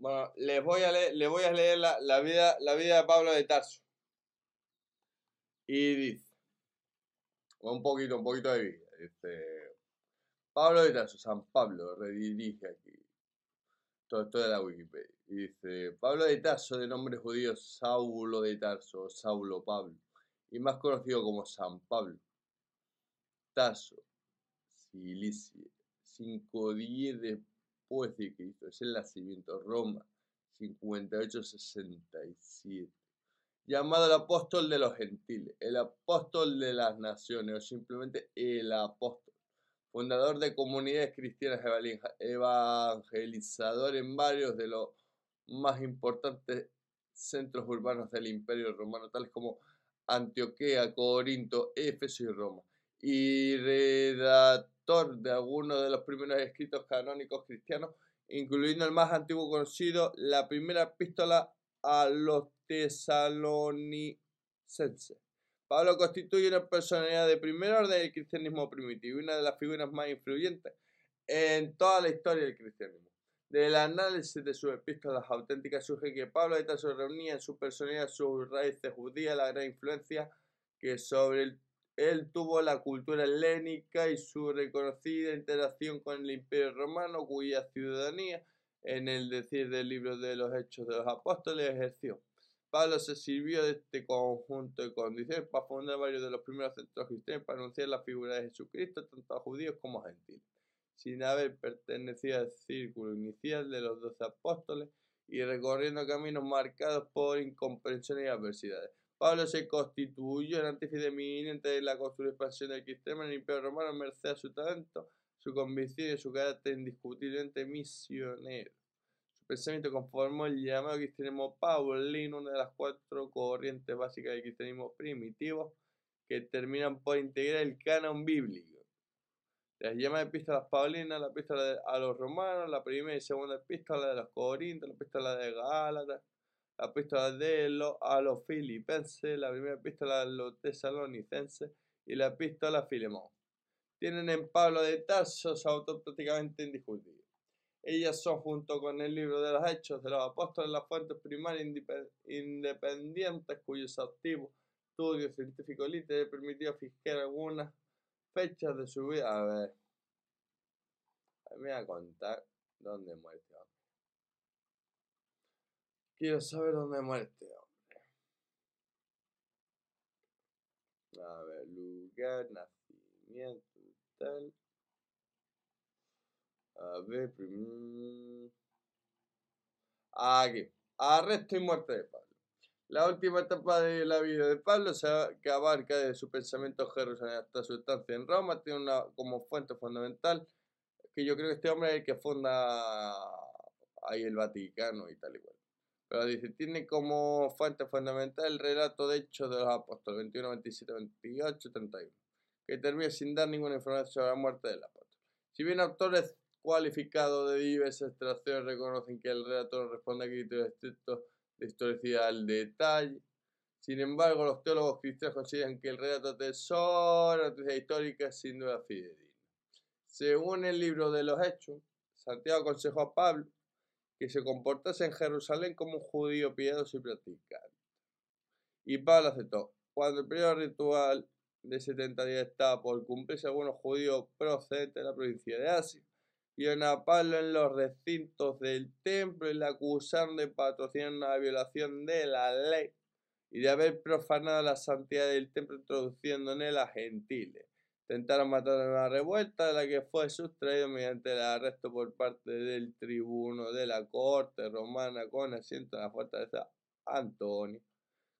Bueno, les voy a leer, les voy a leer la, la vida, la vida de Pablo de Tarso. Y dice, un poquito, un poquito de vida. Dice, Pablo de Tarso, San Pablo, redirige aquí. Todo esto de la Wikipedia. Y dice, Pablo de Tarso, de nombre judío Saulo de Tarso, Saulo Pablo, y más conocido como San Pablo. Tarso, Cilicia, 510 después es el nacimiento, Roma, 58-67 llamado el apóstol de los gentiles, el apóstol de las naciones o simplemente el apóstol, fundador de comunidades cristianas evangelizador en varios de los más importantes centros urbanos del imperio romano, tales como Antioquía, Corinto, Éfeso y Roma, y redactor de algunos de los primeros escritos canónicos cristianos, incluyendo el más antiguo conocido, la primera epístola a los tesalonicenses. Pablo constituye una personalidad de primer orden del cristianismo primitivo y una de las figuras más influyentes en toda la historia del cristianismo. Del análisis de sus epístolas auténticas surge que Pablo de Tarso reunía en su personalidad sus raíces judías, la gran influencia que sobre él tuvo la cultura helénica y su reconocida interacción con el imperio romano, cuya ciudadanía en el decir del libro de los Hechos de los Apóstoles ejerció. Pablo se sirvió de este conjunto de condiciones para fundar varios de los primeros centros cristianos para anunciar la figura de Jesucristo tanto a judíos como a gentiles, sin haber pertenecido al círculo inicial de los doce apóstoles y recorriendo caminos marcados por incomprensión y adversidades. Pablo se constituyó en artífice eminente de la construcción y expansión del cristianismo en el Imperio Romano merced a su talento su convicción y su carácter indiscutiblemente misionero. Su pensamiento conformó el llamado cristianismo paulino, una de las cuatro corrientes básicas del cristianismo primitivo que terminan por integrar el canon bíblico. Las llamadas epístolas paulinas, la epístola a los romanos, la primera y segunda epístola de los corintios, la epístola de Gálatas, la epístola de los, a los filipenses, la primera epístola a los tesalonicenses y la epístola a Filemón tienen en Pablo de Tarso su autor prácticamente indiscutible. Ellas son, junto con el libro de los Hechos de los Apóstoles, las fuentes primarias independientes cuyos activos estudios científicos literarios permitió fijar algunas fechas de su vida. A ver, me voy a contar dónde muere. Quiero saber dónde muere este hombre. A ver, lugar, nacimiento. A ver, primero. Aquí. Arresto y muerte de Pablo. La última etapa de la vida de Pablo, que abarca de su pensamiento Jerusalén hasta su estancia en Roma, tiene una como fuente fundamental, que yo creo que este hombre es el que funda ahí el Vaticano y tal y cual. Pero dice, tiene como fuente fundamental el relato de Hechos de los Apóstoles 21, 27, 28, 31 que termina sin dar ninguna información sobre la muerte del apóstol. Si bien autores cualificados de diversas extracciones reconocen que el relato responde a criterios estrictos de historicidad al detalle, sin embargo, los teólogos cristianos consideran que el relato tesoro noticias históricas sin duda fidedigna. Según el libro de los Hechos, Santiago aconsejó a Pablo que se comportase en Jerusalén como un judío piadoso y practicante. Y Pablo aceptó. Cuando el periodo ritual de 70 días estaba por cumplirse algunos judíos procedentes de la provincia de Asia. y a Pablo en los recintos del templo y le acusaron de patrocinar una violación de la ley y de haber profanado la santidad del templo introduciendo en él a gentiles. Intentaron matar en una revuelta de la que fue sustraído mediante el arresto por parte del tribuno de la corte romana con asiento en la fortaleza Antonio,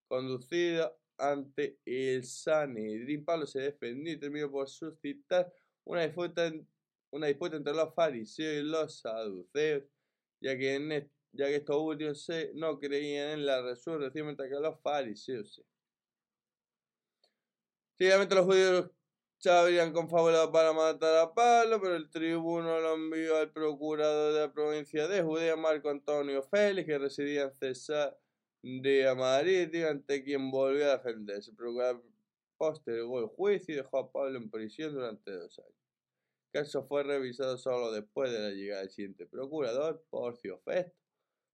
conducido ante el Sanedrín. Pablo se defendió y terminó por suscitar una disputa, entre los fariseos y los saduceos, ya que, en ya que estos últimos no creían en la resurrección, mientras que los fariseos sí. Seguidamente los judíos se habrían confabulado para matar a Pablo, pero el tribuno lo envió al procurador de la provincia de Judea, Marco Antonio Félix, que residía en Cesar de Marítima ante quien volvió a defenderse. Pero postergó el juicio y dejó a Pablo en prisión durante dos años. El caso fue revisado solo después de la llegada del siguiente procurador, Porcio Festo,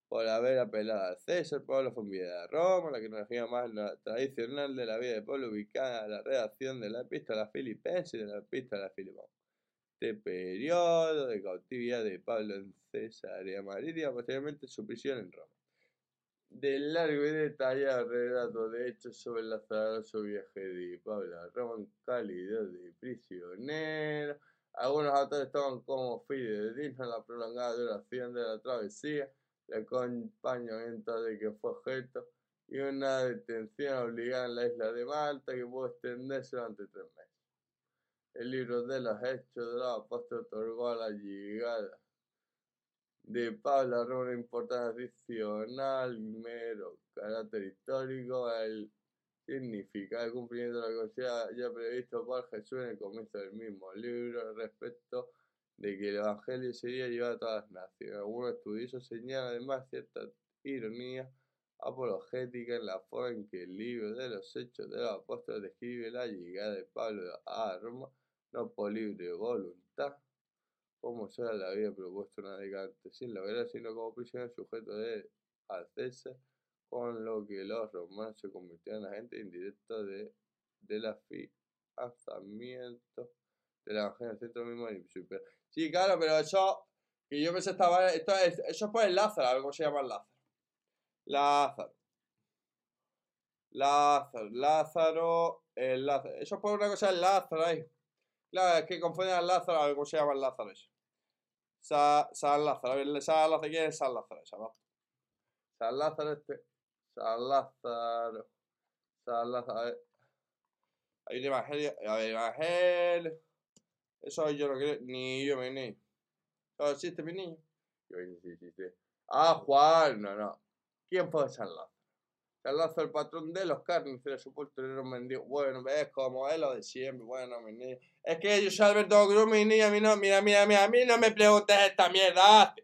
por haber apelado al César, Pablo fue enviado a Roma, la cronología más tradicional de la vida de Pablo ubicada en la redacción de la epístola filipense y de la epístola Filimón. Este periodo de cautividad de Pablo en Cesarea Marítima, posteriormente su prisión en Roma. Del largo y detallado relato de hechos sobre el azaroso viaje de Pablo a Roma en calidad de prisionero. Algunos autores toman como fidedigno la prolongada duración de la travesía el acompañamiento de que fue objeto y una detención obligada en la isla de Malta que pudo extenderse durante tres meses. El libro de los Hechos de los Apóstoles otorgó a la llegada de Pablo a Roma una importancia adicional, mero carácter histórico, el significado del cumplimiento de la cosa ya previsto por Jesús en el comienzo del mismo libro respecto de que el Evangelio sería llevado a todas las naciones. Algunos estudiosos señalan además cierta ironía apologética en la forma en que el libro de los Hechos de los Apóstoles describe la llegada de Pablo a Roma, no por libre voluntad, como se la había propuesto una década sin lograr, sino como prisionero sujeto de al con lo que los romanos se convirtieron en agentes indirectos de, de la afianzamiento Evangelio en el centro mismo de super. Sí, claro, pero eso. Y yo pensé estaba. Esto es, eso es por el Lázaro, ¿cómo se llama el Lázaro? Lázaro. Lázaro, Lázaro, el Lázaro. Eso es por una cosa el Lázaro ahí. Claro, es que confunden al Lázaro, a ver cómo se llama el Lázaro eso. San, Lázaro, a ver, San Lázaro, ¿quién es San Lázaro? San Lázaro este. San Lázaro. San Lázaro, a ver. Hay un evangelio, a ver, evangelio. Eso yo no creo, ni yo me ni. ¿No existe mi niño? Yo sí existe. Ah, Juan, no, no. ¿Quién fue San Lázaro? San Lázaro, el patrón de los carniceros, su mendigo. Bueno, ves como es lo de siempre, bueno, mi niño. Es que yo soy Alberto Cruz, mi niño, a mí no, mira, mira, mira, a mí no me preguntes esta mierda.